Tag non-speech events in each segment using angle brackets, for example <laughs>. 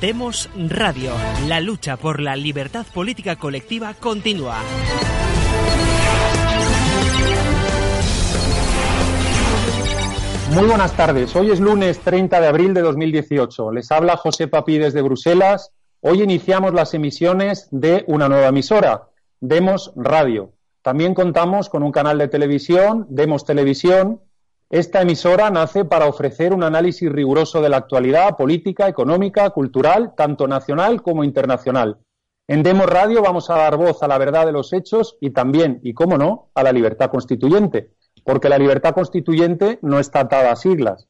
Demos Radio. La lucha por la libertad política colectiva continúa. Muy buenas tardes. Hoy es lunes 30 de abril de 2018. Les habla José Papi desde Bruselas. Hoy iniciamos las emisiones de una nueva emisora, Demos Radio. También contamos con un canal de televisión, Demos Televisión. Esta emisora nace para ofrecer un análisis riguroso de la actualidad política, económica, cultural, tanto nacional como internacional. En Demos Radio vamos a dar voz a la verdad de los hechos y también, y cómo no, a la libertad constituyente porque la libertad constituyente no está atada a siglas.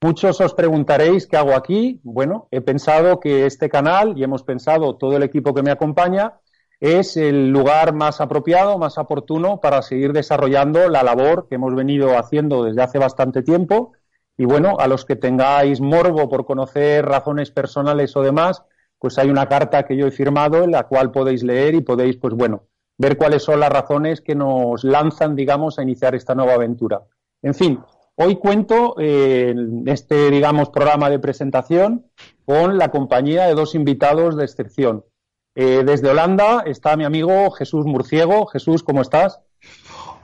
Muchos os preguntaréis qué hago aquí. Bueno, he pensado que este canal, y hemos pensado todo el equipo que me acompaña, es el lugar más apropiado, más oportuno para seguir desarrollando la labor que hemos venido haciendo desde hace bastante tiempo. Y bueno, a los que tengáis morbo por conocer razones personales o demás, pues hay una carta que yo he firmado en la cual podéis leer y podéis, pues bueno, ver cuáles son las razones que nos lanzan, digamos, a iniciar esta nueva aventura. En fin, hoy cuento eh, este, digamos, programa de presentación con la compañía de dos invitados de excepción. Eh, desde Holanda está mi amigo Jesús Murciego. Jesús, ¿cómo estás?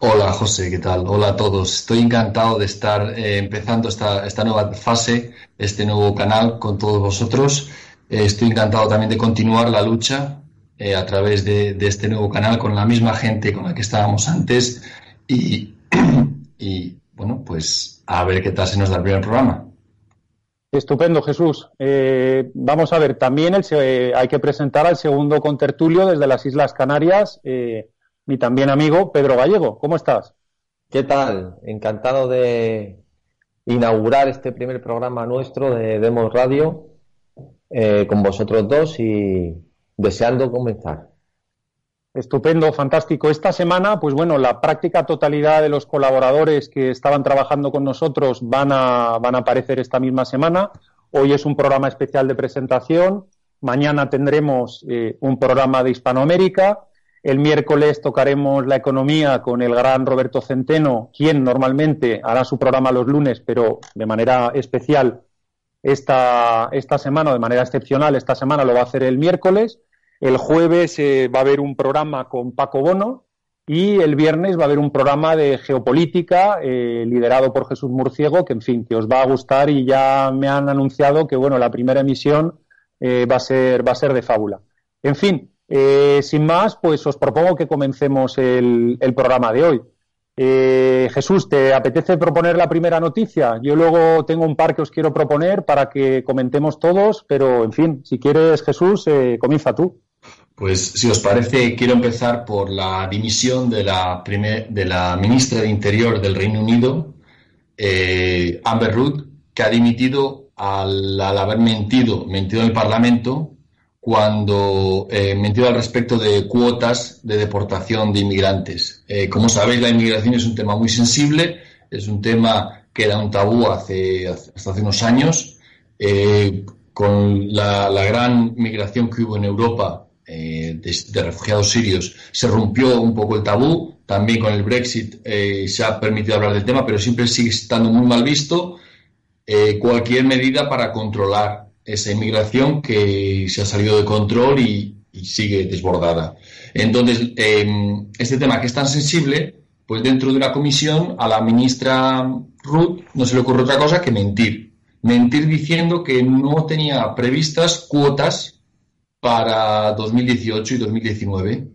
Hola José, ¿qué tal? Hola a todos. Estoy encantado de estar eh, empezando esta, esta, nueva fase, este nuevo canal con todos vosotros. estoy encantado también de continuar la lucha eh, a través de, este nuevo canal con la misma gente con la que estábamos antes y, <clears throat> bueno, pues a ver qué tal se nos da el primer programa. Estupendo, Jesús. Eh, vamos a ver, también eh, hay que presentar al segundo contertulio desde las Islas Canarias, mi también amigo Pedro Gallego. ¿Cómo estás? ¿Qué tal? Encantado de inaugurar este primer programa nuestro de Demos Radio con vosotros dos y, deseando comenzar. Estupendo, fantástico. Esta semana, pues bueno, la práctica totalidad de los colaboradores que estaban trabajando con nosotros van a, van a aparecer esta misma semana. Hoy es un programa especial de presentación. Mañana tendremos eh, un programa de Hispanoamérica. El miércoles tocaremos la economía con el gran Roberto Centeno, quien normalmente hará su programa los lunes, pero de manera especial esta, esta semana, de manera excepcional, esta semana lo va a hacer el miércoles. El jueves eh, va a haber un programa con Paco Bono y el viernes va a haber un programa de geopolítica eh, liderado por Jesús Murciego, que en fin, que os va a gustar y ya me han anunciado que bueno, la primera emisión eh, va a ser va a ser de fábula. En fin, sin más, pues os propongo que comencemos el, el programa de hoy. Jesús, ¿te apetece proponer la primera noticia? Yo luego tengo un par que os quiero proponer para que comentemos todos, pero en fin, si quieres, Jesús, comienza tú. Pues si os parece, quiero empezar por la dimisión de la, ministra de Interior del Reino Unido, eh, Amber Rudd, que ha dimitido al, haber mentido, mentido en el Parlamento, cuando eh, mentido al respecto de cuotas de deportación de inmigrantes. Eh, como sabéis, la inmigración es un tema muy sensible, es un tema que era un tabú hace, hasta hace unos años. con la, la gran migración que hubo en Europa eh, de, refugiados sirios se rompió un poco el tabú. También con el Brexit eh, se ha permitido hablar del tema, pero siempre sigue estando muy mal visto eh, cualquier medida para controlar esa inmigración que se ha salido de control y, sigue desbordada. Entonces, em, este tema que es tan sensible, pues dentro de una comisión a la ministra Ruth no se le ocurre otra cosa que mentir. Mentir diciendo que no tenía previstas cuotas para 2018 y 2019.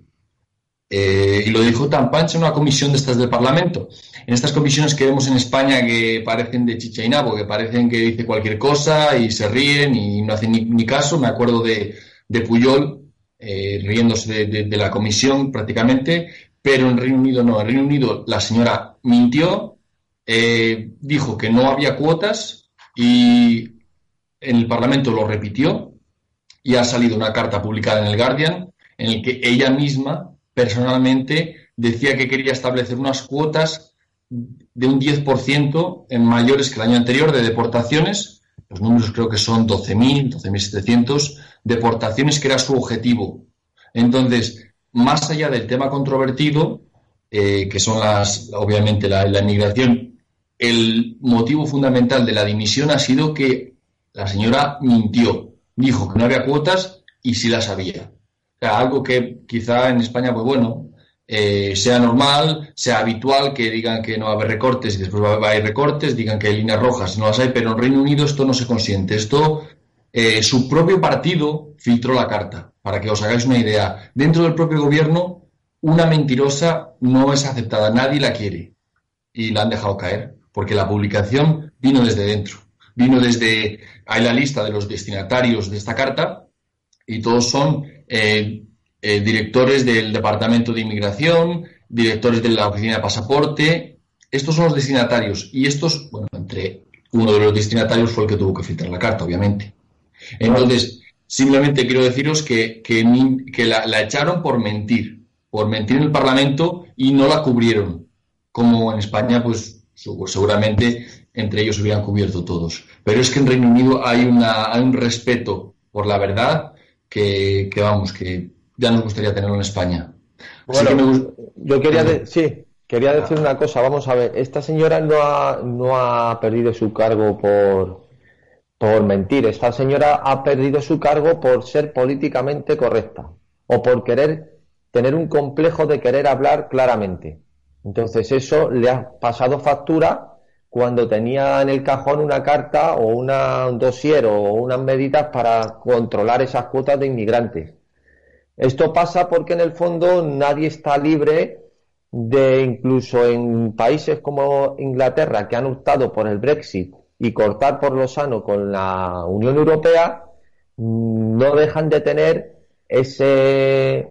Eh, y lo dijo tan pancho en una comisión de estas del Parlamento. En estas comisiones que vemos en España que parecen de chicha y que parecen que dice cualquier cosa y se ríen y no hacen ni, caso. Me acuerdo de, de Puyol eh, riéndose de, la comisión prácticamente, pero en Reino Unido no. En Reino Unido la señora mintió, eh, dijo que no había cuotas y en el Parlamento lo repitió y ha salido una carta publicada en el Guardian en el que ella misma personalmente decía que quería establecer unas cuotas de un 10% en mayores que el año anterior de deportaciones. Los números creo que son 12.000, 12.700 deportaciones, que era su objetivo. Entonces, más allá del tema controvertido, eh, que son las, obviamente, la, la inmigración, el motivo fundamental de la dimisión ha sido que la señora mintió dijo que no había cuotas y sí las había. O sea, algo que quizá en España, pues bueno, eh, sea normal, sea habitual que digan que no va a haber recortes y después va a haber recortes, digan que hay líneas rojas, no las hay, pero en Reino Unido esto no se consiente. Esto, eh, su propio partido filtró la carta, para que os hagáis una idea. Dentro del propio gobierno, una mentirosa no es aceptada, nadie la quiere. Y la han dejado caer, porque la publicación vino desde dentro. Vino desde, hay la lista de los destinatarios de esta carta, y todos son eh, eh, directores del Departamento de Inmigración, directores de la Oficina de Pasaporte. Estos son los destinatarios y estos, bueno, entre uno de los destinatarios fue el que tuvo que filtrar la carta, obviamente. Entonces, simplemente quiero deciros que, que, la, echaron por mentir, por mentir en el Parlamento y no la cubrieron. Como en España, pues seguramente entre ellos hubieran cubierto todos. Pero es que en Reino Unido hay, una, hay un respeto por la verdad que, que vamos, que ya nos gustaría tenerlo en España. Bueno, yo quería, sí, quería decir una cosa. Vamos a ver, esta señora no ha, no ha perdido su cargo por, por mentir. Esta señora ha perdido su cargo por ser políticamente correcta o por querer tener un complejo de querer hablar claramente. Entonces eso le ha pasado factura cuando tenía en el cajón una carta o un dossier o unas medidas para controlar esas cuotas de inmigrantes. Esto pasa porque en el fondo nadie está libre de, incluso en países como Inglaterra, que han optado por el Brexit y cortar por lo sano con la Unión Europea, no dejan de tener ese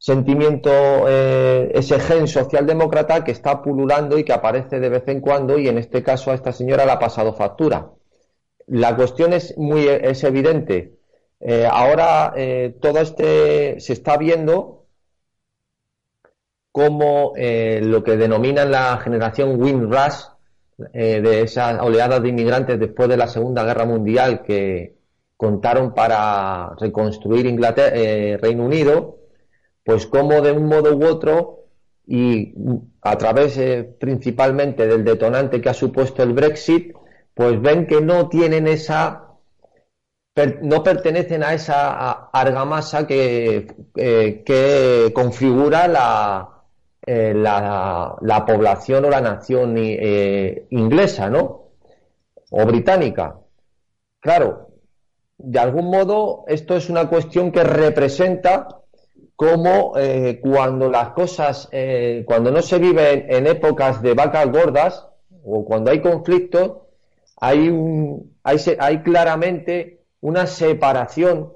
sentimiento, eh, ese gen socialdemócrata que está pululando y que aparece de vez en cuando y en este caso a esta señora le ha pasado factura. La cuestión es muy es evidente. Eh, ahora eh, todo este se está viendo como lo que denominan la generación Windrush, de esas oleadas de inmigrantes después de la Segunda Guerra Mundial que contaron para reconstruir Inglaterra, Reino Unido, pues como de un modo u otro y a través principalmente del detonante que ha supuesto el Brexit, pues ven que no tienen esa no pertenecen a esa argamasa que, eh, que configura eh, la, la, población o la nación eh, inglesa, ¿no? O británica. Claro, de algún modo esto es una cuestión que representa cómo cuando las cosas, cuando no se vive en, épocas de vacas gordas o cuando hay conflictos, hay, un, hay, hay claramente una separación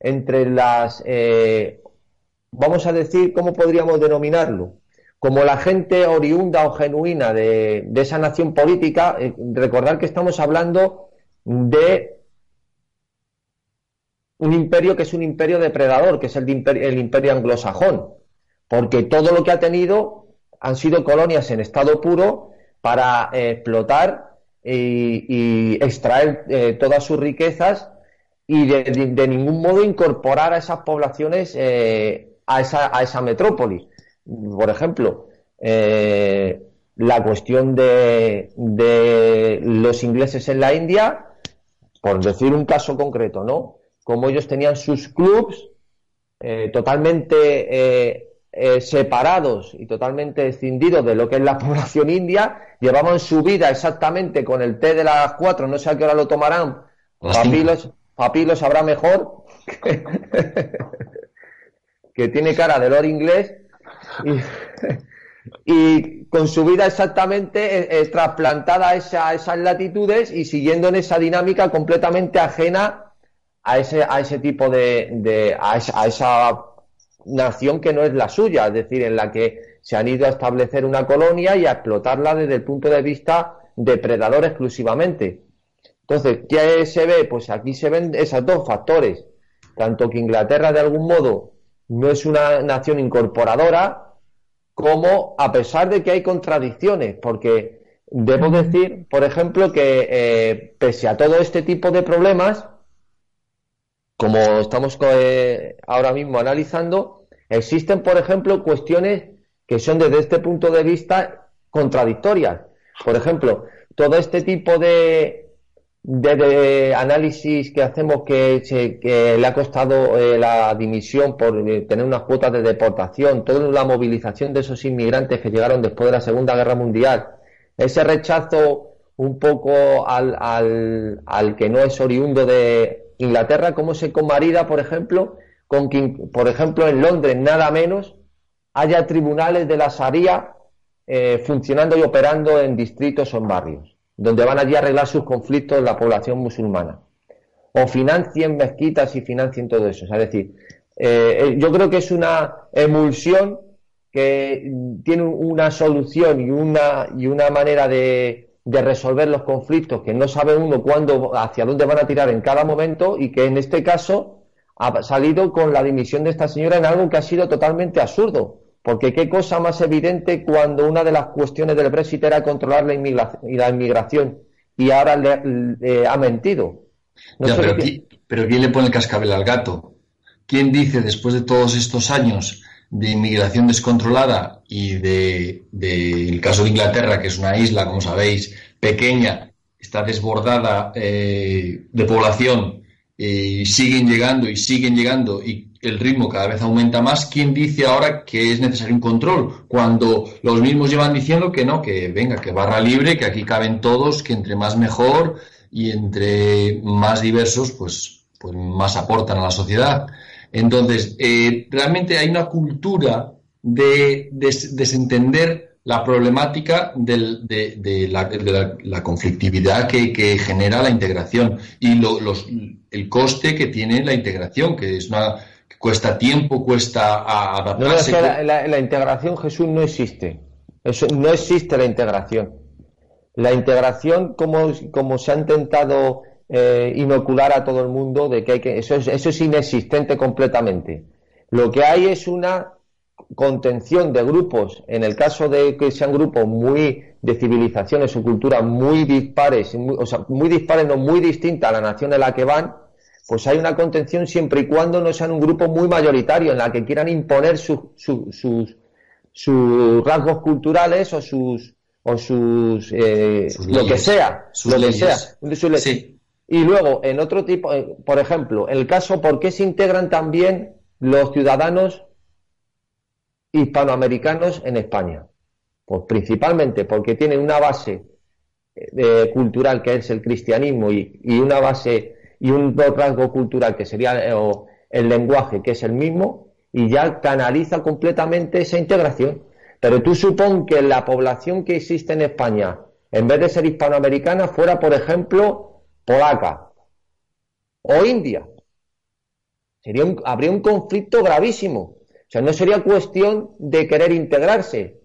entre las, eh, vamos a decir, ¿cómo podríamos denominarlo? Como la gente oriunda o genuina de, esa nación política, eh, recordar que estamos hablando de un imperio que es un imperio depredador, que es el, imperio, el imperio anglosajón, porque todo lo que ha tenido han sido colonias en estado puro para eh, explotar y, extraer todas sus riquezas y de, ningún modo incorporar a esas poblaciones eh, a, esa, a esa metrópoli. Por ejemplo, eh, la cuestión de, de, los ingleses en la India, por decir un caso concreto, ¿no? Como ellos tenían sus clubs eh, totalmente separados y totalmente escindidos de lo que es la <laughs> población india, llevaban su vida exactamente con el té de las cuatro, no sé a qué hora lo tomarán, Papi lo sabrá mejor, <laughs> que tiene cara de Lord inglés <laughs> y, con su vida exactamente eh, eh, trasplantada a, esas latitudes y siguiendo en esa dinámica completamente ajena a ese, a ese tipo de, a, esa, nación que no es la suya, es decir, en la que se han ido a establecer una colonia y a explotarla desde el punto de vista depredador exclusivamente. Entonces, ¿qué se ve? Pues aquí se ven esos dos factores. Tanto que Inglaterra, de algún modo, no es una nación incorporadora, como a pesar de que hay contradicciones, porque debo decir, por ejemplo, que eh, pese a todo este tipo de problemas, como estamos eh, ahora mismo analizando, existen, por ejemplo, cuestiones que son desde este punto de vista contradictorias. Por ejemplo, todo este tipo de de, análisis que hacemos que, que le ha costado eh, la dimisión por eh, tener unas cuotas de deportación, toda la movilización de esos inmigrantes que llegaron después de la Segunda Guerra Mundial, ese rechazo un poco al, al, al que no es oriundo de Inglaterra, cómo se conmarida, por ejemplo, con que, por ejemplo, en Londres, nada menos, haya tribunales de la Sharia eh, funcionando y operando en distritos o en barrios donde van allí a arreglar sus conflictos la población musulmana. O financien mezquitas y financien todo eso. es decir, eh, eh, yo creo que es una emulsión que tiene una solución y una, y una manera de, de resolver los conflictos que no sabe uno cuándo, hacia dónde van a tirar en cada momento y que en este caso ha salido con la dimisión de esta señora en algo que ha sido totalmente absurdo. Porque qué cosa más evidente cuando una de las cuestiones del Brexit era controlar la, inmigración, y ahora le, ha mentido. pero, ¿quién le pone el cascabel al gato? ¿Quién dice después de todos estos años de inmigración descontrolada y de, el caso de Inglaterra, que es una isla, como sabéis, pequeña, está desbordada eh, de población y siguen llegando y siguen llegando y el ritmo cada vez aumenta más, ¿quién dice ahora que es necesario un control? Cuando los mismos llevan diciendo que no, que venga, que barra libre, que aquí caben todos, que entre más mejor y entre más diversos, pues, pues más aportan a la sociedad. Entonces, eh, realmente hay una cultura de, desentender la problemática de, la, conflictividad que, genera la integración y los, el coste que tiene la integración, que es una cuesta tiempo, cuesta adaptarse. No, la, integración, Jesús, no existe. Eso, no existe la integración. La integración, como, como se ha intentado eh, inocular a todo el mundo, de que, hay que eso, es, eso es inexistente completamente. Lo que hay es una contención de grupos, en el caso de que sean grupos muy de civilizaciones o culturas muy dispares, o sea, muy dispares, no muy distintas a la nación en la que van, pues hay una contención siempre y cuando no sean un grupo muy mayoritario en la que quieran imponer sus, sus, sus rasgos culturales o sus o sus, eh, lo que sea, lo que sea. Y luego, en otro tipo, eh, por ejemplo, el caso, ¿por qué se integran también los ciudadanos hispanoamericanos en España? Pues principalmente porque tienen una base eh, cultural que es el cristianismo y, una base y un rasgo cultural que sería eh, el lenguaje, que es el mismo, y ya canaliza completamente esa integración. Pero tú supón que la población que existe en España, en vez de ser hispanoamericana, fuera, por ejemplo, polaca o india. Sería habría un conflicto gravísimo. O sea, no sería cuestión de querer integrarse.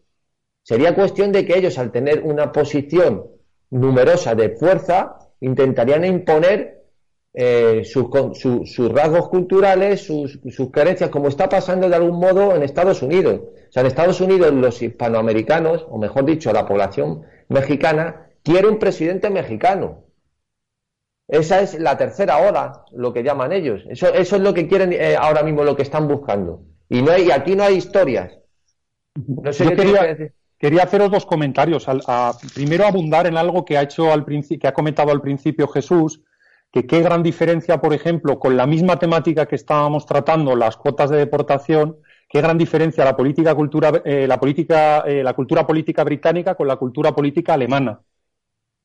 Sería cuestión de que ellos, al tener una posición numerosa de fuerza, intentarían imponer eh, sus, rasgos culturales, sus, sus carencias, como está pasando de algún modo en Estados Unidos. O sea, en Estados Unidos los hispanoamericanos, o mejor dicho, la población mexicana, quiere un presidente mexicano. Esa es la tercera hora, lo que llaman ellos. Eso, eso es lo que quieren eh, ahora mismo, lo que están buscando. Y no hay, aquí no hay historias. Yo quería, quería, haceros dos comentarios. primero, abundar en algo que ha hecho al que ha comentado al principio Jesús, que qué gran diferencia, por ejemplo, con la misma temática que estábamos tratando, las cuotas de deportación, qué gran diferencia la política cultura, eh, la política, eh, la cultura política británica con la cultura política alemana.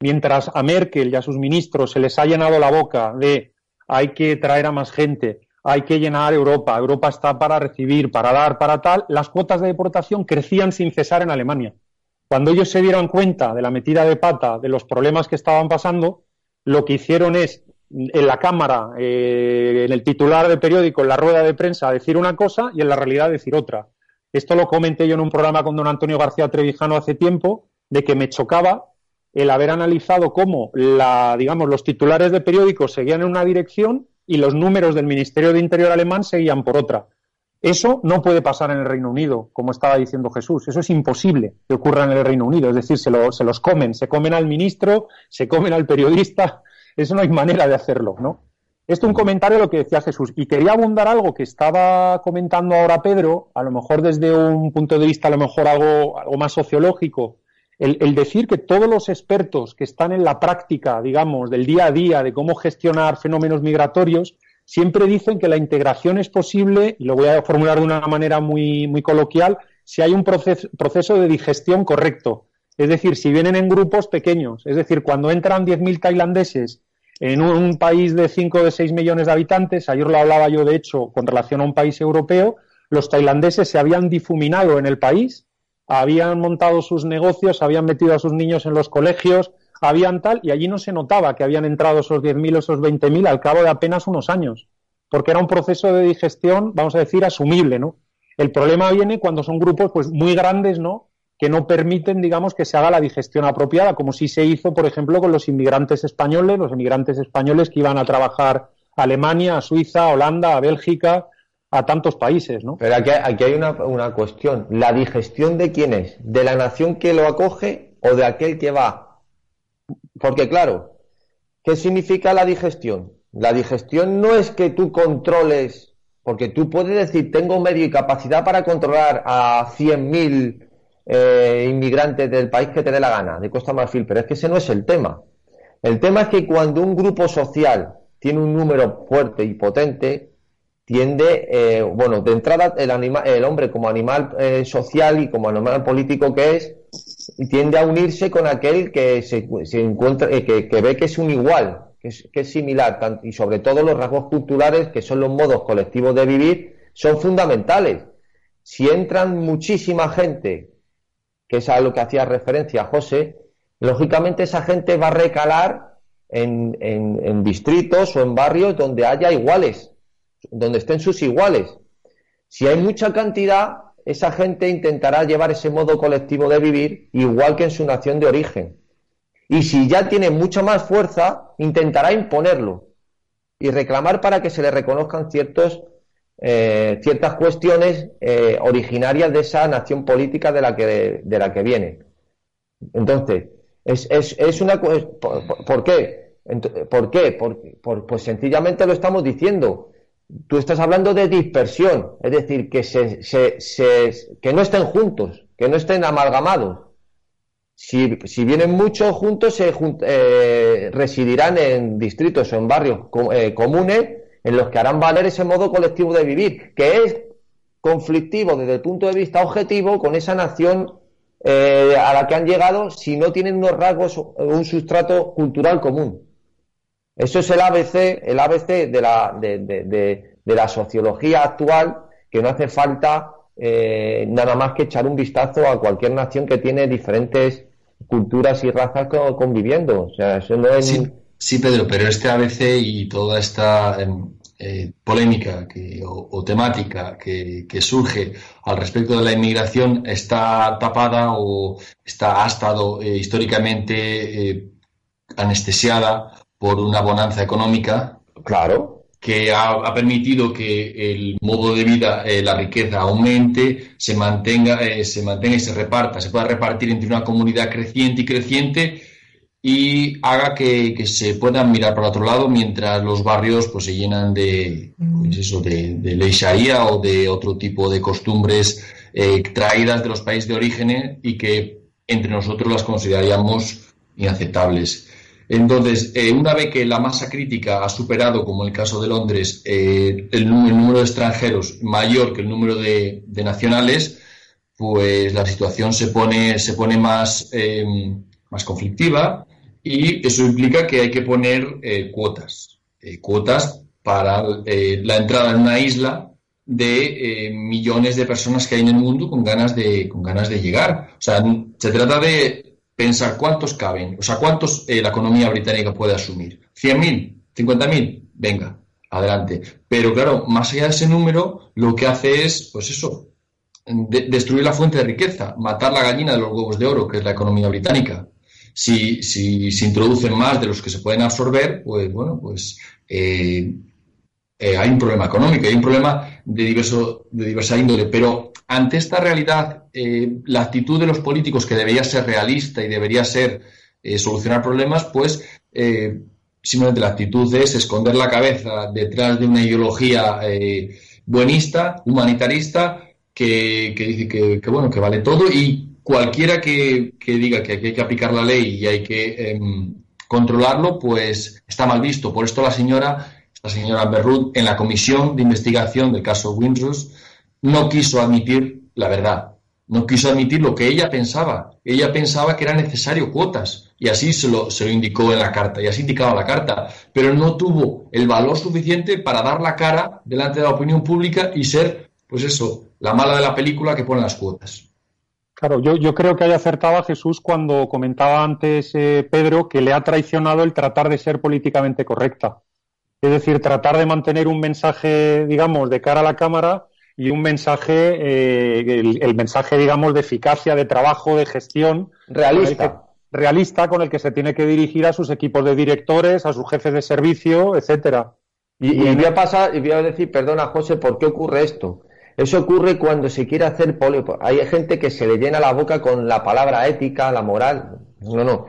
Mientras a Merkel y a sus ministros se les ha llenado la boca de hay que traer a más gente, hay que llenar Europa, Europa está para recibir, para dar, para tal, las cuotas de deportación crecían sin cesar en Alemania. Cuando ellos se dieron cuenta de la metida de pata, de los problemas que estaban pasando, lo que hicieron es en la cámara, eh, en el titular del periódico, en la rueda de prensa, decir una cosa y en la realidad decir otra. Esto lo comenté yo en un programa con don Antonio García Trevijano hace tiempo, de que me chocaba el haber analizado cómo la, digamos, los titulares de periódicos seguían en una dirección y los números del Ministerio de Interior alemán seguían por otra. Eso no puede pasar en el Reino Unido, como estaba diciendo Jesús. Eso es imposible que ocurra en el Reino Unido. Es decir, se, los comen. Se comen al ministro, se comen al periodista, <laughs> eso no hay manera de hacerlo, ¿no? Esto es un comentario a lo que decía Jesús. Y quería abundar algo que estaba comentando ahora Pedro, a lo mejor desde un punto de vista, a lo mejor algo, algo más sociológico, el, decir que todos los expertos que están en la práctica, digamos, del día a día, de cómo gestionar fenómenos migratorios, siempre dicen que la integración es posible, y lo voy a formular de una manera muy, muy coloquial, si hay un proceso, proceso de digestión correcto. Es decir, si vienen en grupos pequeños, es decir, cuando entran 10.000 tailandeses en un, país de 5 o de 6 millones de habitantes, ayer lo hablaba yo de hecho con relación a un país europeo, los tailandeses se habían difuminado en el país, habían montado sus negocios, habían metido a sus niños en los colegios, habían tal, y allí no se notaba que habían entrado esos 10.000 o esos 20.000 al cabo de apenas unos años, porque era un proceso de digestión, vamos a decir, asumible, ¿no? El problema viene cuando son grupos pues muy grandes, ¿no? que no permiten, digamos, que se haga la digestión apropiada, como sí se hizo, por ejemplo, con los inmigrantes españoles, los inmigrantes españoles que iban a trabajar a Alemania, a Suiza, a Holanda, a Bélgica, a tantos países, ¿no? Pero aquí, aquí hay una, una, cuestión. ¿La digestión de quién es? ¿De la nación que lo acoge o de aquel que va? Porque, claro, ¿qué significa la digestión? La digestión no es que tú controles, porque tú puedes decir, tengo medio y capacidad para controlar a 100.000 eh, inmigrantes del país que te dé la gana, de Costa Marfil, pero es que ese no es el tema. El tema es que cuando un grupo social tiene un número fuerte y potente, tiende, eh, bueno, de entrada el, el hombre como animal eh, social y como animal político que es, tiende a unirse con aquel que se, encuentra, que, ve que es un igual, que es, que es similar, y sobre todo los rasgos culturales, que son los modos colectivos de vivir, son fundamentales. Si entran muchísima gente que es a lo que hacía referencia José, lógicamente esa gente va a recalar en, en, distritos o en barrios donde haya iguales, donde estén sus iguales. Si hay mucha cantidad, esa gente intentará llevar ese modo colectivo de vivir igual que en su nación de origen. Y si ya tiene mucha más fuerza, intentará imponerlo y reclamar para que se le reconozcan ciertos eh, ciertas cuestiones eh, originarias de esa nación política de la que, de, la que viene. Entonces, es, es, es una. ¿Por, qué? ¿Por qué? Por, pues sencillamente lo estamos diciendo. Tú estás hablando de dispersión, es decir, que, se, se, que no estén juntos, que no estén amalgamados. Si, si vienen muchos juntos, se eh, residirán en distritos o en barrios comunes en los que harán valer ese modo colectivo de vivir, que es conflictivo desde el punto de vista objetivo con esa nación eh, a la que han llegado si no tienen unos rasgos un sustrato cultural común. Eso es el ABC, el ABC de la, de, la sociología actual, que no hace falta eh, nada más que echar un vistazo a cualquier nación que tiene diferentes culturas y razas conviviendo. O sea, eso no es... Sí, Pedro, pero este ABC y toda esta em, eh, polémica o, temática que, surge al respecto de la inmigración está tapada o está, ha estado eh, históricamente anestesiada por una bonanza económica. Claro. Que ha, permitido que el modo de vida, la riqueza aumente, se mantenga, se mantenga y se reparta, se pueda repartir entre una comunidad creciente y creciente y haga que, se puedan mirar para otro lado mientras los barrios pues se llenan de pues eso de, ley sharia o de otro tipo de costumbres eh, traídas de los países de origen y que entre nosotros las consideraríamos inaceptables. Entonces, eh, una vez que la masa crítica ha superado, como en el caso de Londres, eh, el, número de extranjeros mayor que el número de, nacionales, pues la situación se pone, se pone más, más conflictiva y eso implica que hay que poner eh, cuotas, cuotas para la entrada en una isla de millones de personas que hay en el mundo con ganas de, con ganas de llegar. O sea, se trata de pensar cuántos caben, o sea, cuántos la economía británica puede asumir. ¿100.000? ¿50.000? Venga, adelante. Pero claro, más allá de ese número, lo que hace es, pues eso, destruir la fuente de riqueza, matar la gallina de los huevos de oro, que es la economía británica si, si se introducen más de los que se pueden absorber, pues bueno, pues eh, eh, hay un problema económico, hay un problema de, diverso, de diversa índole, pero ante esta realidad, eh, la actitud de los políticos, que debería ser realista y debería ser solucionar problemas, pues simplemente la actitud es esconder la cabeza detrás de una ideología buenista, humanitarista, que, dice que, que, bueno, que vale todo y cualquiera que, diga que hay que aplicar la ley y hay que em, controlarlo, pues está mal visto. Por esto la señora, la señora Berrud, en la comisión de investigación del caso Windrush, no quiso admitir la verdad. No quiso admitir lo que ella pensaba. Ella pensaba que era necesario cuotas y así se lo, se lo indicó en la carta y así indicaba la carta, pero no tuvo el valor suficiente para dar la cara delante de la opinión pública y ser, pues eso, la mala de la película que pone las cuotas. Claro, yo, yo creo que haya acertado a Jesús cuando comentaba antes eh, Pedro que le ha traicionado el tratar de ser políticamente correcta. Es decir, tratar de mantener un mensaje, digamos, de cara a la cámara y un mensaje, eh, el, mensaje, digamos, de eficacia, de trabajo, de gestión. Realista. realista con el que se tiene que dirigir a sus equipos de directores, a sus jefes de servicio, etcétera. Y, y, voy a pasar, y voy a decir, perdona José, ¿por qué ocurre esto? Eso ocurre cuando se quiere hacer poli... Hay gente que se le llena la boca con la palabra ética, la moral. No, no.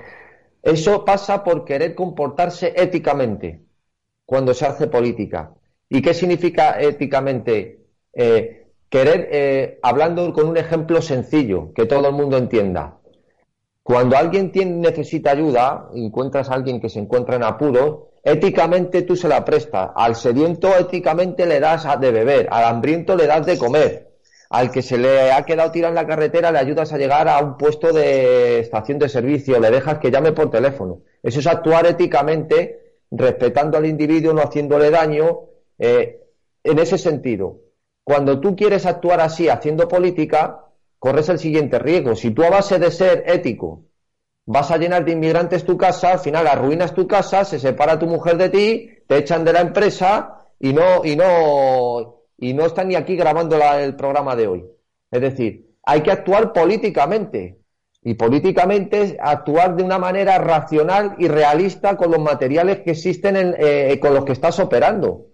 Eso pasa por querer comportarse éticamente cuando se hace política. ¿Y qué significa éticamente? Eh, querer, eh, hablando con un ejemplo sencillo, que todo el mundo entienda. Cuando alguien necesita ayuda, encuentras a alguien que se encuentra en apuro, éticamente tú se la prestas. Al sediento éticamente le das de beber, al hambriento le das de comer, al que se le ha quedado tirado en la carretera le ayudas a llegar a un puesto de estación de servicio, le dejas que llame por teléfono. Eso es actuar éticamente, respetando al individuo, no haciéndole daño, eh, en ese sentido. Cuando tú quieres actuar así haciendo política, corres el siguiente riesgo. Si tú a base de ser ético vas a llenar de inmigrantes tu casa, al final arruinas tu casa, se separa tu mujer de ti, te echan de la empresa y no, y no, y no están ni aquí grabando el programa de hoy. Es decir, hay que actuar políticamente. Y políticamente actuar de una manera racional y realista con los materiales que existen en, eh, con los que estás operando.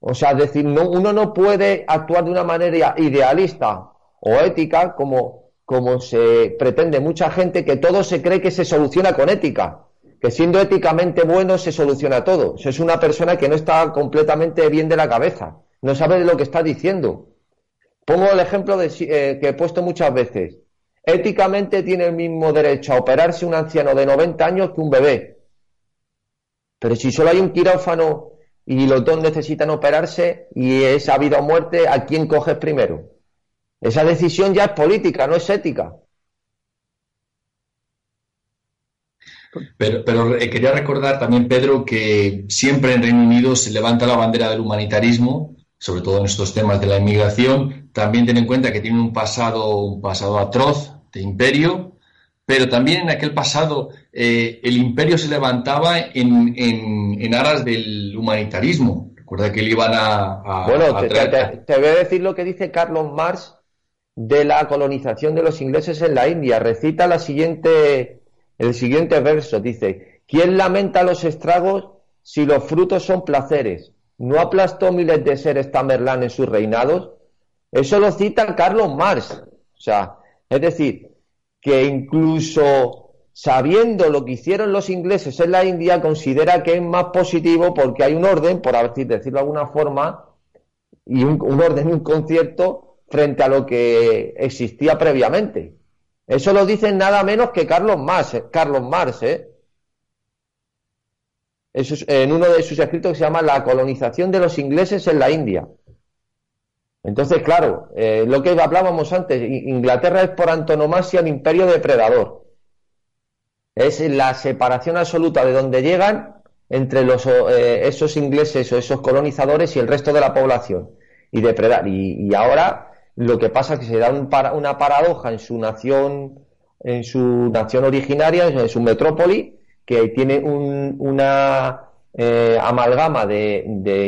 O sea, es decir, no, uno no puede actuar de una manera idealista o ética como como se pretende mucha gente, que todo se cree que se soluciona con ética, que siendo éticamente bueno se soluciona todo. Eso es una persona que no está completamente bien de la cabeza, no sabe de lo que está diciendo. Pongo el ejemplo de, eh, que he puesto muchas veces. Éticamente tiene el mismo derecho a operarse un anciano de 90 años que un bebé. Pero si solo hay un quirófano y los dos necesitan operarse y es vida o muerte, ¿a quién coges primero? Esa decisión ya es política, no es ética. Pero, pero eh, quería recordar también, Pedro, que siempre en Reino Unido se levanta la bandera del humanitarismo, sobre todo en estos temas de la inmigración. También ten en cuenta que tiene un pasado, un pasado atroz de imperio, pero también en aquel pasado eh, el imperio se levantaba en, en, aras del humanitarismo. Recuerda que le iban a. bueno, te, te, voy a decir lo que dice Carlos Marx de la colonización de los ingleses en la India. Recita la siguiente, el siguiente verso. Dice, ¿quién lamenta los estragos si los frutos son placeres? ¿No aplastó miles de seres Tamerlán en sus reinados? Eso lo cita Carlos Marx. O sea, es decir, que incluso sabiendo lo que hicieron los ingleses en la India, considera que es más positivo porque hay un orden, por decirlo de alguna forma, y un, un orden un concierto frente a lo que existía previamente. Eso lo dicen nada menos que Carlos Marx, eh, Carlos Marx, ¿eh? En uno de sus escritos que se llama La colonización de los ingleses en la India. Entonces, claro, eh, lo que hablábamos antes, Inglaterra es por antonomasia el imperio depredador. Es la separación absoluta de donde llegan entre los, eh, esos ingleses o esos colonizadores y el resto de la población. Y depredar. y ahora lo que pasa es que se da una paradoja en su nación, en su nación originaria, en su metrópoli, que tiene una eh, amalgama de,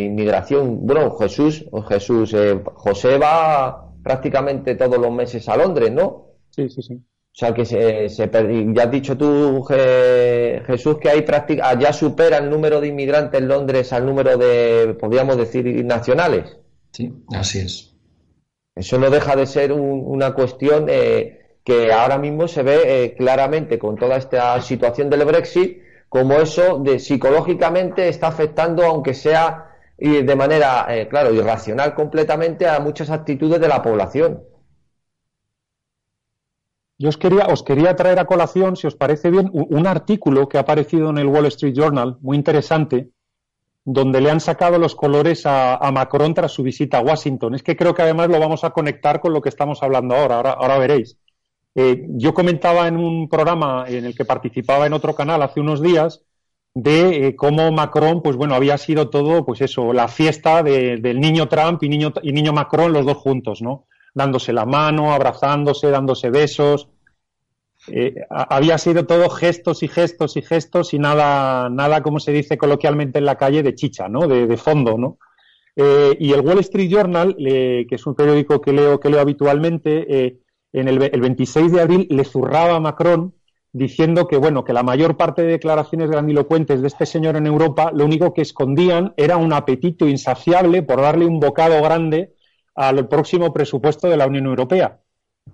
inmigración. Bueno, Jesús, Jesús, eh, José va prácticamente todos los meses a Londres, ¿no? Sí, sí, sí. O sea que se, se ya has dicho tú, Jesús, que hay práctica, ya supera el número de inmigrantes en Londres al número de, podríamos decir, nacionales. Sí, así es. Eso no deja de ser una cuestión eh, que ahora mismo se ve eh, claramente con toda esta situación del Brexit, como eso de psicológicamente está afectando, aunque sea de manera, eh, claro, irracional completamente, a muchas actitudes de la población. yo os quería, os quería traer a colación, si os parece bien, un, artículo que ha aparecido en el Wall Street Journal, muy interesante, donde le han sacado los colores a, Macron tras su visita a Washington. Es que creo que además lo vamos a conectar con lo que estamos hablando ahora, ahora, veréis. Eh, yo comentaba en un programa en el que participaba en otro canal hace unos días de eh, cómo Macron, pues bueno, había sido todo, pues eso, la fiesta del niño Trump y niño, y niño Macron, los dos juntos, ¿no? Dándose la mano, abrazándose, dándose besos. Eh, había sido todo gestos y gestos y gestos y nada, nada, como se dice coloquialmente en la calle, de chicha, ¿no? De, fondo, ¿no? Y el Wall Street Journal, que es un periódico que leo, que leo habitualmente, en el, el 26 de abril le zurraba a Macron diciendo que, bueno, que la mayor parte de declaraciones grandilocuentes de este señor en Europa lo único que escondían era un apetito insaciable por darle un bocado grande al próximo presupuesto de la Unión Europea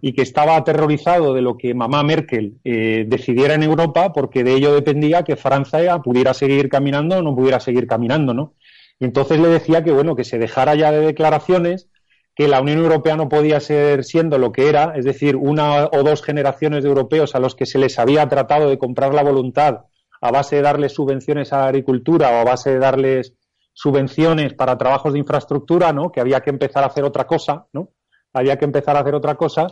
y que estaba aterrorizado de lo que mamá Merkel eh, decidiera en Europa porque de ello dependía que Francia pudiera seguir caminando o no pudiera seguir caminando, ¿no? Y entonces le decía que, bueno, que se dejara ya de declaraciones que la Unión Europea no podía ser siendo lo que era, es decir, una o dos generaciones de europeos a los que se les había tratado de comprar la voluntad a base de darles subvenciones a la agricultura o a base de darles subvenciones para trabajos de infraestructura, ¿no? Que había que empezar a hacer otra cosa, ¿no? Había que empezar a hacer otra cosa.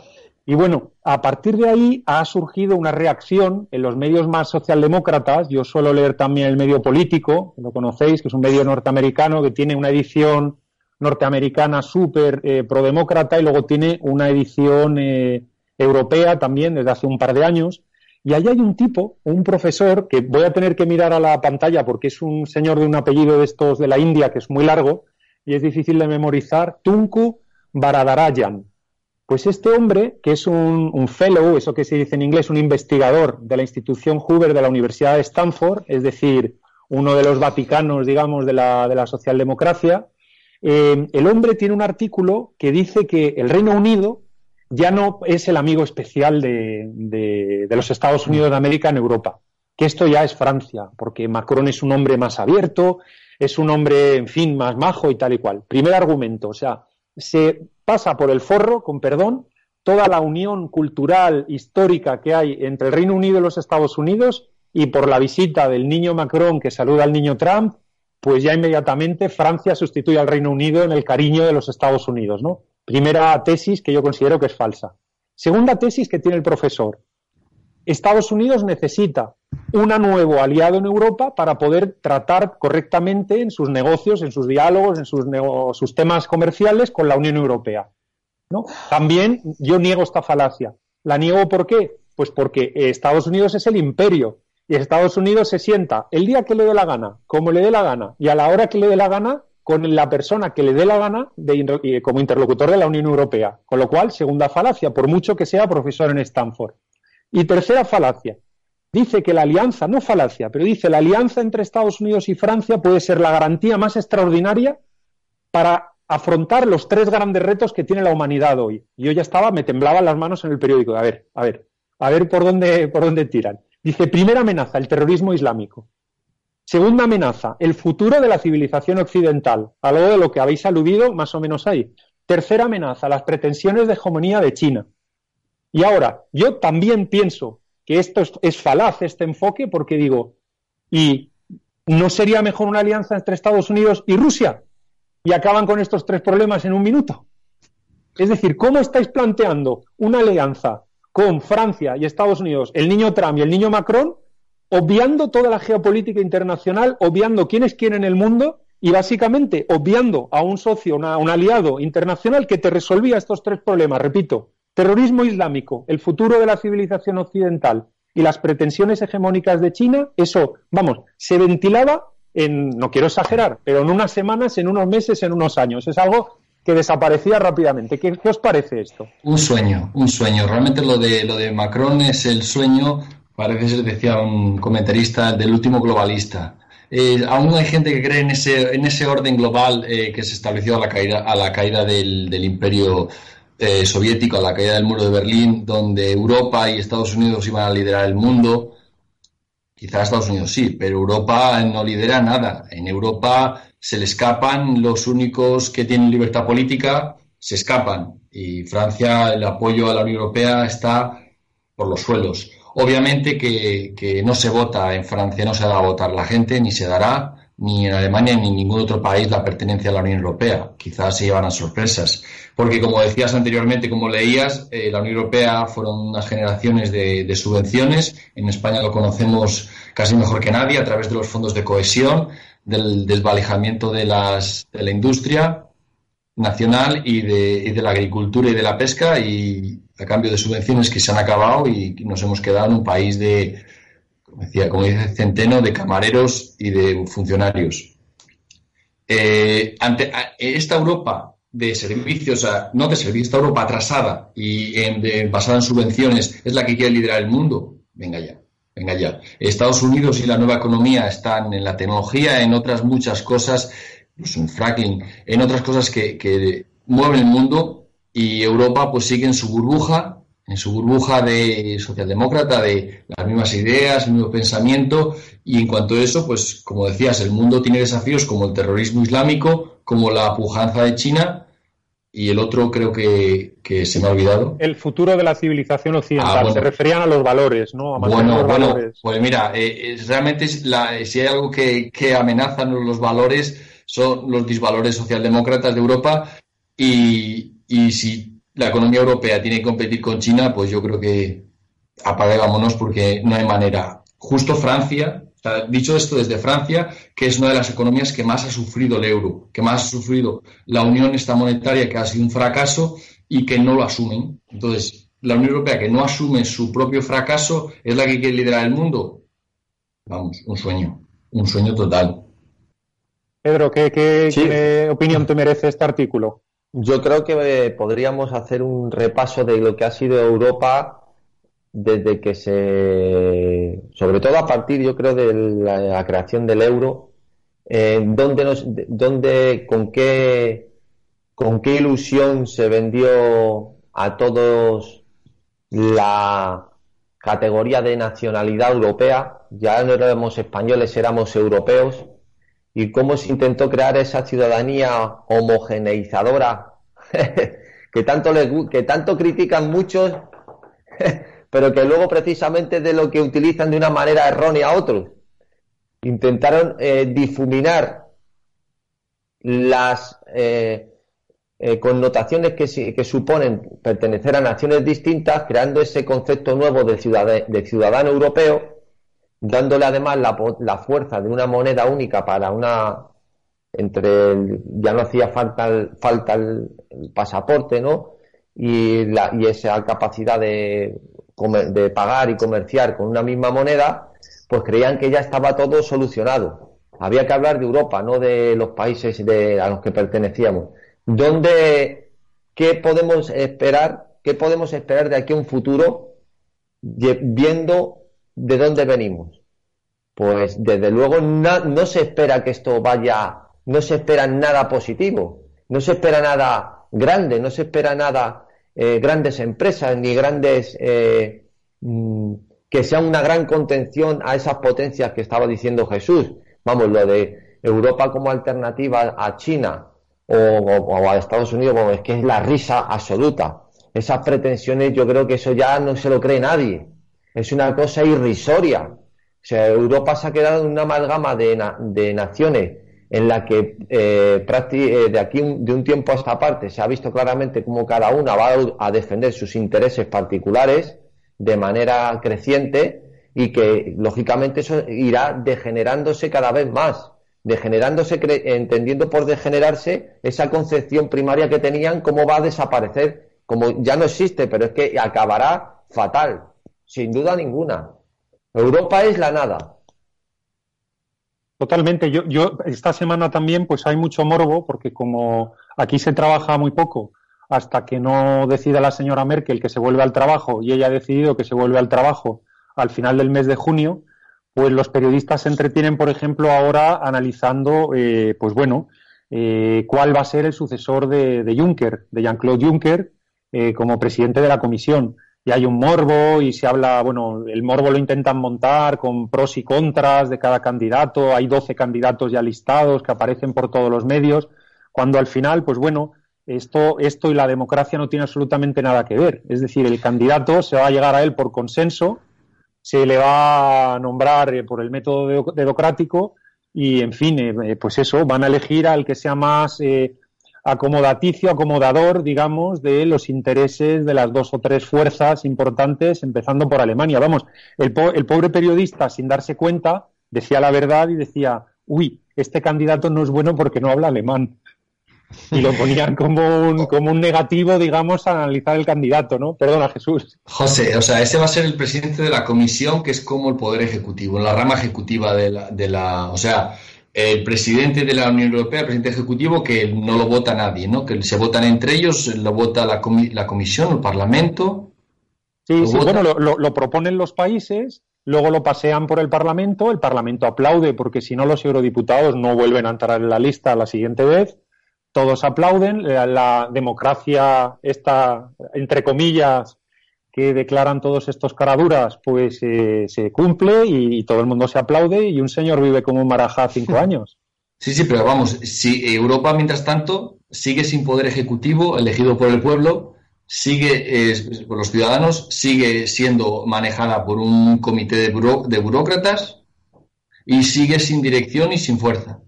Y bueno, a partir de ahí ha surgido una reacción en los medios más socialdemócratas. Yo suelo leer también el medio político, lo conocéis, que es un medio norteamericano que tiene una edición norteamericana súper eh, prodemócrata y luego tiene una edición eh, europea también desde hace un par de años. Y ahí hay un tipo, un profesor, que voy a tener que mirar a la pantalla porque es un señor de un apellido de estos de la India que es muy largo y es difícil de memorizar, Tunku Baradarayan. Pues este hombre, que es un, un, fellow, eso que se dice en inglés, un investigador de la institución Hoover de la Universidad de Stanford, es decir, uno de los vaticanos, digamos, de la, de la socialdemocracia, eh, el hombre tiene un artículo que dice que el Reino Unido ya no es el amigo especial de, los Estados Unidos de América en Europa, que esto ya es Francia, porque Macron es un hombre más abierto, es un hombre, en fin, más majo y tal y cual. Primer argumento, o sea, se pasa por el forro, con perdón, toda la unión cultural, histórica que hay entre el Reino Unido y los Estados Unidos y por la visita del niño Macron que saluda al niño Trump pues ya inmediatamente Francia sustituye al Reino Unido en el cariño de los Estados Unidos, ¿no? Primera tesis que yo considero que es falsa. Segunda tesis que tiene el profesor. Estados Unidos necesita un nuevo aliado en Europa para poder tratar correctamente en sus negocios, en sus diálogos, en sus, sus temas comerciales con la Unión Europea. ¿no? También yo niego esta falacia. ¿La niego por qué? Pues porque Estados Unidos es el imperio y Estados Unidos se sienta el día que le dé la gana, como le dé la gana, y a la hora que le dé la gana, con la persona que le dé la gana de, como interlocutor de la Unión Europea. Con lo cual, segunda falacia, por mucho que sea profesor en Stanford. Y tercera falacia, dice que la alianza, no falacia, pero dice la alianza entre Estados Unidos y Francia puede ser la garantía más extraordinaria para afrontar los tres grandes retos que tiene la humanidad hoy. Yo ya estaba, me temblaban las manos en el periódico. A ver, a ver, a ver por dónde, por dónde tiran. Dice, primera amenaza, el terrorismo islámico. Segunda amenaza, el futuro de la civilización occidental, algo de lo que habéis aludido más o menos ahí. Tercera amenaza, las pretensiones de hegemonía de China. Y ahora, yo también pienso que esto es, falaz, este enfoque, porque digo, ¿y no sería mejor una alianza entre Estados Unidos y Rusia? Y acaban con estos tres problemas en un minuto. Es decir, ¿cómo estáis planteando una alianza con Francia y Estados Unidos, el niño Trump y el niño Macron, obviando toda la geopolítica internacional, obviando quiénes quieren el mundo y básicamente obviando a un socio, a un aliado internacional que te resolvía estos tres problemas. Repito, terrorismo islámico, el futuro de la civilización occidental y las pretensiones hegemónicas de China, eso, vamos, se ventilaba en, no quiero exagerar, pero en unas semanas, en unos meses, en unos años. Es algo que desaparecía rápidamente. ¿Qué, os parece esto? Un sueño, un sueño. Realmente lo de, lo de Macron es el sueño, parece ser, decía un comentarista, del último globalista. Eh, aún hay gente que cree en ese, en ese orden global eh, que se estableció a la caída, a la caída del, imperio eh, soviético, a la caída del muro de Berlín, donde Europa y Estados Unidos iban a liderar el mundo. Quizás Estados Unidos sí, pero Europa no lidera nada. En Europa se le escapan los únicos que tienen libertad política, se escapan. Y Francia, el apoyo a la Unión Europea está por los suelos. Obviamente que, que, no se vota en Francia, no se da a votar la gente, ni se dará, ni en Alemania ni en ningún otro país la pertenencia a la Unión Europea. Quizás se llevan a sorpresas. Porque, como decías anteriormente, como leías, eh, la Unión Europea fueron unas generaciones de, de, subvenciones. En España lo conocemos casi mejor que nadie a través de los fondos de cohesión, del desvalejamiento de, las, de la industria nacional y de, y de la agricultura y de la pesca. Y, a cambio de subvenciones que se han acabado y nos hemos quedado en un país de, como, decía, como dice Centeno, de camareros y de funcionarios. Eh, ante esta Europa de servicios, no de servicios, esta Europa atrasada y basada en subvenciones es la que quiere liderar el mundo, venga ya, venga ya. Estados Unidos y la nueva economía están en la tecnología, en otras muchas cosas, pues en fracking, en otras cosas que, que mueven el mundo y Europa pues sigue en su burbuja, en su burbuja de socialdemócrata, de las mismas ideas, el mismo pensamiento, y en cuanto a eso, pues como decías, el mundo tiene desafíos como el terrorismo islámico, como la pujanza de China, y el otro creo que, se me ha olvidado. El futuro de la civilización occidental. Ah, se referían a los valores, ¿no? A bueno, bueno, pues mira, eh, realmente si hay algo que, que amenazan los valores son los disvalores socialdemócratas de Europa y, y si la economía europea tiene que competir con China, pues yo creo que apague porque no hay manera. Justo Francia, dicho esto desde Francia, que es una de las economías que más ha sufrido el euro, que más ha sufrido la unión esta monetaria, que ha sido un fracaso y que no lo asumen. Entonces, la Unión Europea que no asume su propio fracaso es la que quiere liderar el mundo. Vamos, un sueño, un sueño total. Pedro, ¿qué, qué opinión te merece este artículo? Yo creo que eh, podríamos hacer un repaso de lo que ha sido Europa desde que se, sobre todo a partir, yo creo, de la, creación del euro, eh, donde nos, donde, con qué, con qué ilusión se vendió a todos la categoría de nacionalidad europea, ya no éramos españoles, éramos europeos, y cómo se intentó crear esa ciudadanía homogeneizadora <laughs> que tanto les, que tanto critican muchos, <laughs> pero que luego precisamente de lo que utilizan de una manera errónea a otros. Intentaron eh, difuminar las eh, eh, connotaciones que, que, suponen pertenecer a naciones distintas, creando ese concepto nuevo de, ciudadano europeo dándole además la, fuerza de una moneda única para una entre ya no hacía falta el, falta el, pasaporte no y, la, y esa capacidad de, de pagar y comerciar con una misma moneda pues creían que ya estaba todo solucionado había que hablar de Europa no de los países de, a los que pertenecíamos ¿Dónde, qué podemos esperar qué podemos esperar de aquí a un futuro viendo ¿de dónde venimos? Pues desde luego no, se espera que esto vaya, no se espera nada positivo, no se espera nada grande, no se espera nada eh, grandes empresas ni grandes eh, mm, que sea una gran contención a esas potencias que estaba diciendo Jesús. Vamos, lo de Europa como alternativa a China o, a Estados Unidos, es que es la risa absoluta. Esas pretensiones, yo creo que eso ya no se lo cree nadie es una cosa irrisoria. O sea, Europa se ha quedado en una amalgama de, naciones en la que eh, eh, de aquí de un tiempo a esta parte se ha visto claramente cómo cada una va a defender sus intereses particulares de manera creciente y que lógicamente eso irá degenerándose cada vez más, degenerándose, entendiendo por degenerarse esa concepción primaria que tenían, cómo va a desaparecer, como ya no existe, pero es que acabará fatal sin duda ninguna. Europa es la nada. Totalmente. Yo, yo esta semana también, pues hay mucho morbo, porque como aquí se trabaja muy poco, hasta que no decida la señora Merkel que se vuelve al trabajo y ella ha decidido que se vuelve al trabajo al final del mes de junio, pues los periodistas se entretienen, por ejemplo, ahora analizando, eh, pues bueno, eh, cuál va a ser el sucesor de, Juncker, de Jean-Claude Juncker, eh, como presidente de la Comisión y hay un morbo y se habla, bueno, el morbo lo intentan montar con pros y contras de cada candidato, hay 12 candidatos ya listados que aparecen por todos los medios, cuando al final, pues bueno, esto, esto y la democracia no tiene absolutamente nada que ver. Es decir, el candidato se va a llegar a él por consenso, se le va a nombrar eh, por el método democrático y, en fin, eh, pues eso, van a elegir al que sea más acomodaticio, acomodador, digamos, de los intereses de las dos o tres fuerzas importantes, empezando por Alemania. Vamos, el, pobre periodista, sin darse cuenta, decía la verdad y decía, uy, este candidato no es bueno porque no habla alemán. Y lo ponían como un, como un negativo, digamos, a analizar el candidato, ¿no? Perdona, Jesús. José, o sea, ese va a ser el presidente de la comisión, que es como el poder ejecutivo, la rama ejecutiva de la, de la o sea, el presidente de la Unión Europea, el presidente ejecutivo, que no lo vota nadie, ¿no? Que se votan entre ellos, lo vota la, la comisión, el parlamento. Sí, sí bueno, lo, lo, proponen los países, luego lo pasean por el parlamento, el parlamento aplaude porque si no los eurodiputados no vuelven a entrar en la lista la siguiente vez, todos aplauden, la, la democracia esta, entre comillas, que declaran todos estos caraduras, pues eh, se cumple y, todo el mundo se aplaude y un señor vive como un marajá cinco <laughs> años. Sí, sí, pero vamos, si Europa, mientras tanto, sigue sin poder ejecutivo elegido por el pueblo, sigue por los ciudadanos, sigue siendo manejada por un comité de, de burócratas y sigue sin dirección y sin fuerza.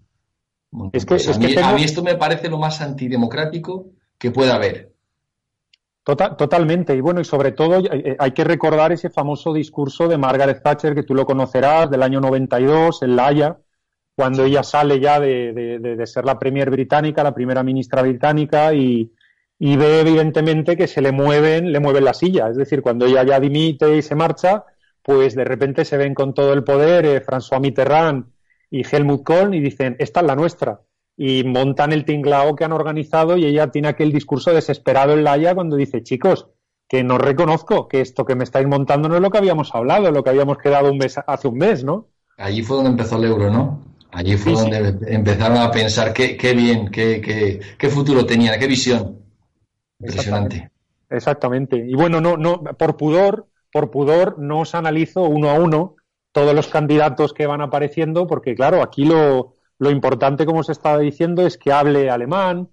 es que, pues a mí esto me parece lo más antidemocrático que pueda haber. Total, totalmente. Y bueno, y sobre todo eh, eh, hay que recordar ese famoso discurso de Margaret Thatcher, que tú lo conocerás, del año 92, en La Haya, cuando ella sale ya de, de, ser la premier británica, la primera ministra británica, y, y, ve evidentemente que se le mueven, le mueven la silla. Es decir, cuando ella ya dimite y se marcha, pues de repente se ven con todo el poder eh, François Mitterrand y Helmut Kohl y dicen, esta es la nuestra y montan el tinglao que han organizado y ella tiene aquel discurso desesperado en la Haya cuando dice, chicos, que no reconozco que esto que me estáis montando no es lo que habíamos hablado, lo que habíamos quedado un mes, hace un mes, ¿no? Allí fue donde empezó el euro, ¿no? Allí fue donde empezaron a pensar qué, qué bien, qué, qué, qué, futuro tenía, qué visión. Impresionante. Exactamente. Y bueno, no, no, por pudor, por pudor, no os analizo uno a uno todos los candidatos que van apareciendo, porque claro, aquí lo, lo importante, como se estaba diciendo, es que hable alemán,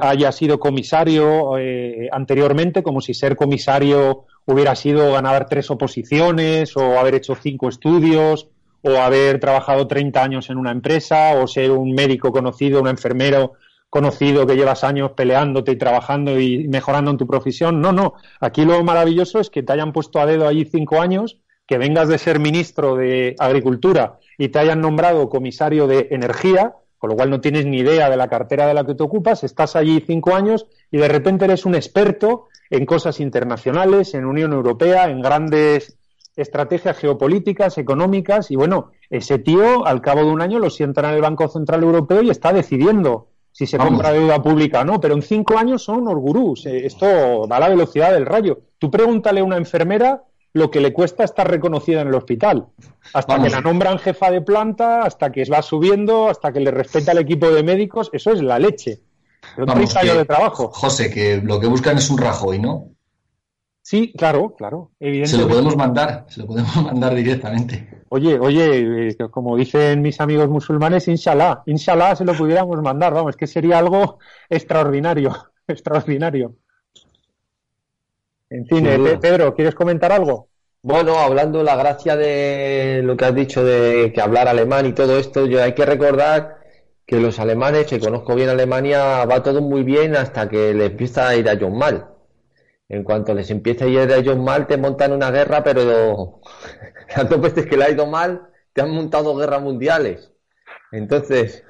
haya sido comisario eh, anteriormente, como si ser comisario hubiera sido ganar tres oposiciones o haber hecho cinco estudios o haber trabajado 30 años en una empresa o ser un médico conocido, un enfermero conocido que llevas años peleándote y trabajando y mejorando en tu profesión. No, no. Aquí lo maravilloso es que te hayan puesto a dedo allí cinco años, que vengas de ser ministro de Agricultura y te hayan nombrado comisario de energía, con lo cual no tienes ni idea de la cartera de la que te ocupas, estás allí cinco años y de repente eres un experto en cosas internacionales, en Unión Europea, en grandes estrategias geopolíticas, económicas, y bueno, ese tío al cabo de un año lo sientan en el Banco Central Europeo y está decidiendo si se compra deuda pública o no, pero en cinco años son unos gurús, eh, esto da la velocidad del rayo. Tú pregúntale a una enfermera lo que le cuesta estar reconocida en el hospital. Hasta que la nombran jefa de planta, hasta que va subiendo, hasta que le respeta el equipo de médicos, eso es la leche. Vamos, de trabajo. José, que lo que buscan es un Rajoy, ¿no? Sí, claro, claro. Se lo podemos mandar, se lo podemos <laughs> mandar directamente. Oye, oye, eh, como dicen mis amigos musulmanes, inshallah, inshallah se lo pudiéramos mandar, vamos, que sería algo <laughs> extraordinario, <laughs> extraordinario. En fin, Pedro, ¿quieres comentar algo? Bueno, hablando la gracia de lo que has dicho de que hablar alemán y todo esto, yo hay que recordar que los alemanes, que conozco bien Alemania, va todo muy bien hasta que les empieza a ir a ellos mal. En cuanto les empieza a ir a ellos mal, te montan una guerra, pero <laughs> dos veces que le ha ido mal, te han montado guerras mundiales. Entonces,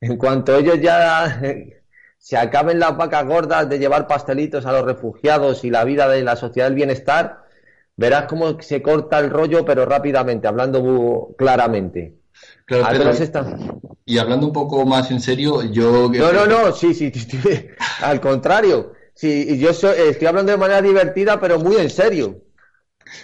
en cuanto ellos ya se acaben las vacas gordas de llevar pastelitos a los refugiados y la vida de la sociedad del bienestar, verás cómo se corta el rollo, pero rápidamente, hablando claramente. Y hablando un poco más en serio, yo... No, no, no, sí, sí, <laughs> al contrario. Sí, yo estoy hablando de manera divertida, pero muy en serio.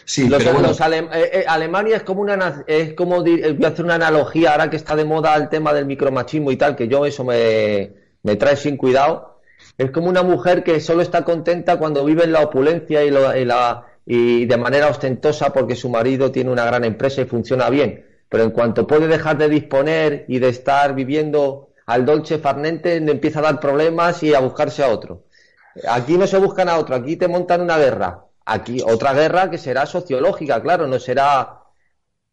Sí, pero eh, eh, Alemania es como una es como voy a hacer una analogía ahora que está de moda el tema del micromachismo y tal, que yo eso me me trae sin cuidado. Es como una mujer que solo está contenta cuando vive en la opulencia y, la, y de manera ostentosa porque su marido tiene una gran empresa y funciona bien. Pero en cuanto puede dejar de disponer y de estar viviendo al Dolce Farnente empieza a dar problemas y a buscarse a otro. Aquí no se buscan a otro, aquí te montan una guerra. Aquí otra guerra que será sociológica, claro, no será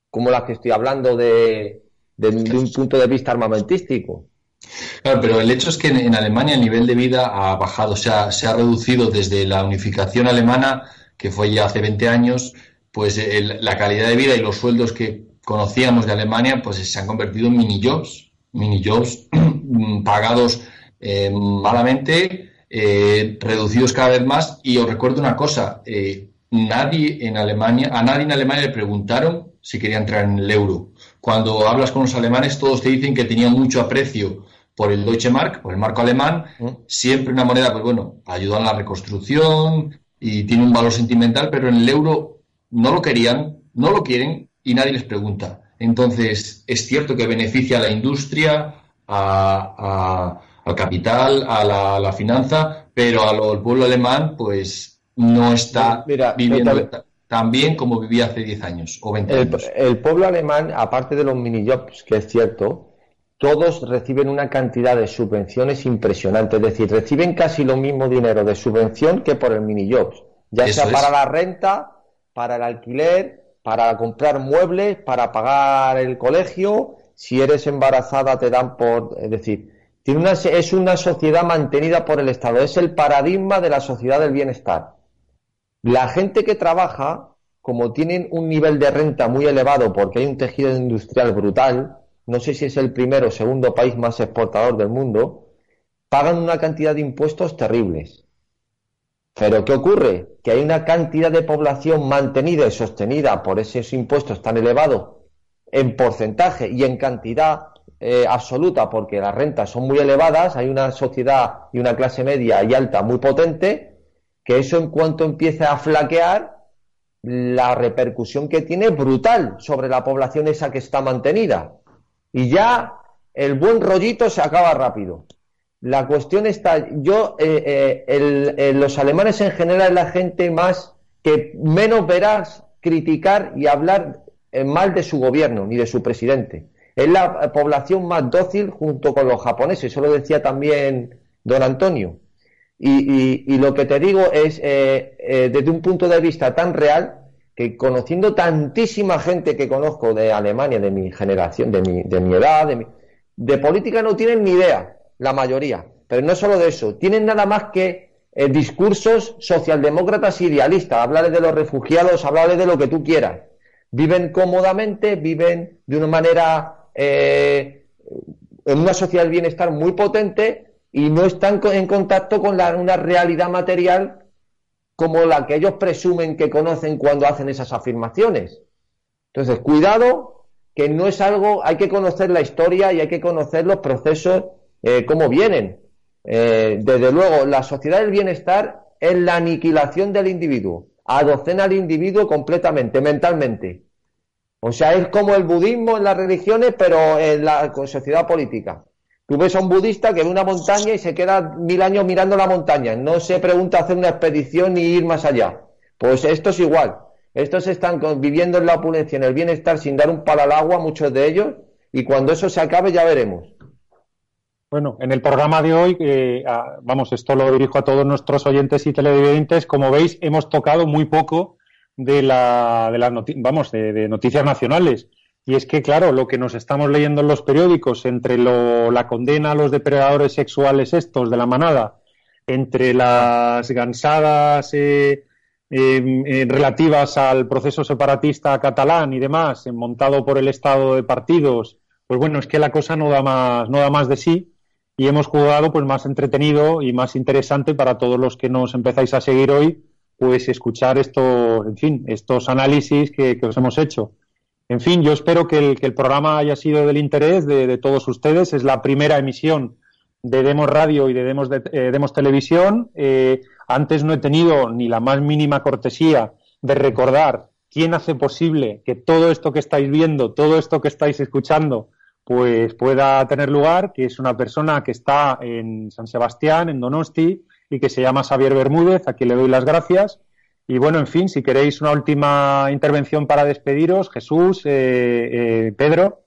como la que estoy hablando de, de, un punto de vista armamentístico. Claro, pero el hecho es que en, Alemania el nivel de vida ha bajado, o sea, se ha reducido desde la unificación alemana, que fue ya hace 20 años, pues la calidad de vida y los sueldos que conocíamos de Alemania, pues se han convertido en mini jobs, mini jobs <clears throat> pagados eh, malamente, eh, reducidos cada vez más. Y os recuerdo una cosa, eh, nadie en Alemania, a nadie en Alemania le preguntaron si quería entrar en el euro. Cuando hablas con los alemanes, todos te dicen que tenían mucho aprecio por el Deutsche Mark, por el marco alemán, mm. siempre una moneda, pues bueno, ayuda en la reconstrucción y tiene un valor sentimental, pero en el euro no lo querían, no lo quieren y nadie les pregunta. Entonces, es cierto que beneficia a la industria, a, al capital, a la, finanza, pero al pueblo alemán, pues no está viviendo tan bien como vivía hace 10 años o 20 años. El pueblo alemán, aparte de los mini-jobs, que es cierto, todos reciben una cantidad de subvenciones impresionante, es decir, reciben casi lo mismo dinero de subvención que por el mini-jobs, ya sea para la renta, para el alquiler, para comprar muebles, para pagar el colegio, si eres embarazada te dan por, es decir, tiene una, es una sociedad mantenida por el Estado, es el paradigma de la sociedad del bienestar. La gente que trabaja, como tienen un nivel de renta muy elevado porque hay un tejido industrial brutal, no sé si es el primero o segundo país más exportador del mundo, pagan una cantidad de impuestos terribles. Pero ¿qué ocurre? Que hay una cantidad de población mantenida y sostenida por esos impuestos tan elevados en porcentaje y en cantidad eh, absoluta, porque las rentas son muy elevadas, hay una sociedad y una clase media y alta muy potente, que eso en cuanto empieza a flaquear, la repercusión que tiene brutal sobre la población esa que está mantenida. Y ya el buen rollito se acaba rápido. La cuestión está, yo, eh, eh, los alemanes en general es la gente más que menos verás criticar y hablar eh, mal de su gobierno ni de su presidente. Es la población más dócil junto con los japoneses, eso lo decía también don Antonio. Y, lo que te digo es, desde un punto de vista tan real, que conociendo tantísima gente que conozco de Alemania, de mi generación, de mi, de mi edad, de, de política no tienen ni idea, la mayoría. Pero no solo de eso, tienen nada más que eh, discursos socialdemócratas idealistas, hablarles de los refugiados, hablarles de lo que tú quieras. Viven cómodamente, viven de una manera, eh, en una sociedad del bienestar muy potente y no están en contacto con la, una realidad material como la que ellos presumen que conocen cuando hacen esas afirmaciones. Entonces, cuidado, que no es algo, hay que conocer la historia y hay que conocer los procesos, eh, cómo vienen. Eh, desde luego, la sociedad del bienestar es la aniquilación del individuo, adocena al individuo completamente, mentalmente. O sea, es como el budismo en las religiones, pero en la sociedad política. Tú ves a un budista que ve una montaña y se queda mil años mirando la montaña. No se pregunta hacer una expedición ni ir más allá. Pues esto es igual. Estos están viviendo en la opulencia, en el bienestar, sin dar un palo al agua, muchos de ellos. Y cuando eso se acabe, ya veremos. Bueno, en el programa de hoy, eh, vamos, esto lo dirijo a todos nuestros oyentes y televidentes. Como veis, hemos tocado muy poco de la, de las vamos, de noticias nacionales. Y es que, claro, lo que nos estamos leyendo en los periódicos, entre la condena a los depredadores sexuales estos de la manada, entre las gansadas eh, em, eh, relativas al proceso separatista catalán y demás, montado por el Estado de partidos, pues bueno, es que la cosa no da más, no da más de sí y hemos jugado pues más entretenido y más interesante para todos los que nos empezáis a seguir hoy, pues escuchar estos, en fin, estos análisis que os hemos hecho. En fin, yo espero que el, programa haya sido del interés de, todos ustedes. Es la primera emisión de Demos Radio y de Demos, de, eh, Demos Televisión. Eh, antes no he tenido ni la más mínima cortesía de recordar quién hace posible que todo esto que estáis viendo, todo esto que estáis escuchando, pues pueda tener lugar, que es una persona que está en San Sebastián, en Donosti, y que se llama Xavier Bermúdez, a quien le doy las gracias. Y bueno, en fin, si queréis una última intervención para despediros, Jesús, eh, eh, Pedro.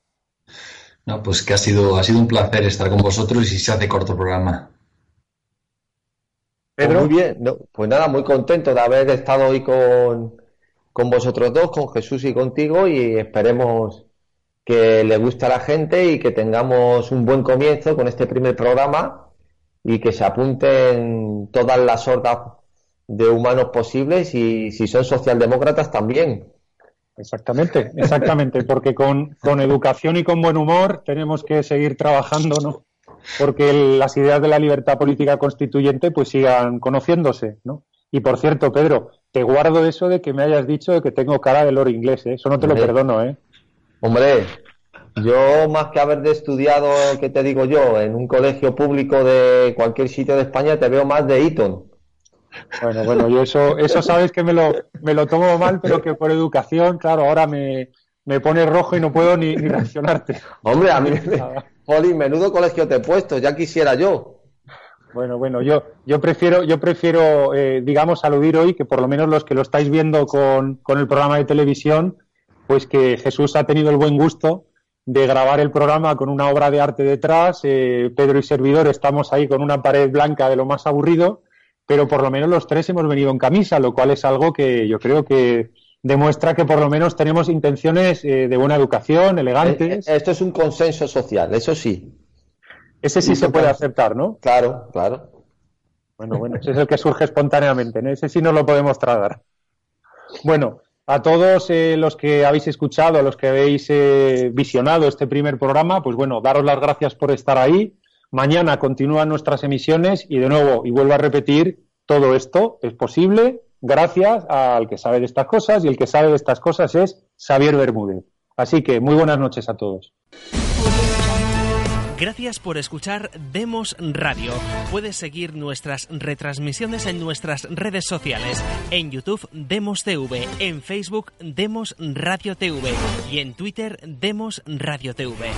No, pues que ha sido, ha sido un placer estar con vosotros y se hace corto el programa. Pedro. Pues muy bien, pues nada, muy contento de haber estado hoy con, con vosotros dos, con Jesús y contigo, y esperemos que le guste a la gente y que tengamos un buen comienzo con este primer programa y que se apunten todas las hordas de humanos posibles y si son socialdemócratas también. Exactamente, exactamente, porque con, con educación y con buen humor tenemos que seguir trabajando, ¿no? Porque las ideas de la libertad política constituyente pues sigan conociéndose, ¿no? Y por cierto, Pedro, te guardo eso de que me hayas dicho que tengo cara de loro inglés, ¿eh? Eso no te lo perdono, ¿eh? Hombre, yo más que haber de estudiado, ¿qué te digo yo? En un colegio público de cualquier sitio de España te veo más de Eton. Bueno, bueno, yo eso, eso sabes que me lo, me lo tomo mal, pero que por educación, claro, ahora me, me pone rojo y no puedo ni, reaccionarte. Hombre, a mí, Jolín, menudo colegio te he puesto, ya quisiera yo. Bueno, bueno, yo, yo prefiero, yo prefiero, eh, digamos, aludir hoy que por lo menos los que lo estáis viendo con, con el programa de televisión, pues que Jesús ha tenido el buen gusto de grabar el programa con una obra de arte detrás. Eh, Pedro y servidor estamos ahí con una pared blanca de lo más aburrido, pero por lo menos los tres hemos venido en camisa, lo cual es algo que yo creo que demuestra que por lo menos tenemos intenciones eh, de buena educación, elegantes. Eh, esto es un consenso social, eso sí. Ese sí se puede aceptar, ¿no? Claro, claro. Bueno, bueno, ese es el que surge espontáneamente, ¿no? Ese sí no lo podemos tragar. Bueno, a todos eh, los que habéis escuchado, a los que habéis eh, visionado este primer programa, pues bueno, daros las gracias por estar ahí. Mañana continúan nuestras emisiones y de nuevo, y vuelvo a repetir, todo esto es posible gracias al que sabe de estas cosas y el que sabe de estas cosas es Xavier Bermúdez. Así que muy buenas noches a todos. Gracias por escuchar Demos Radio. Puedes seguir nuestras retransmisiones en nuestras redes sociales. En YouTube Demos TV, en Facebook Demos Radio TV y en Twitter Demos Radio TV.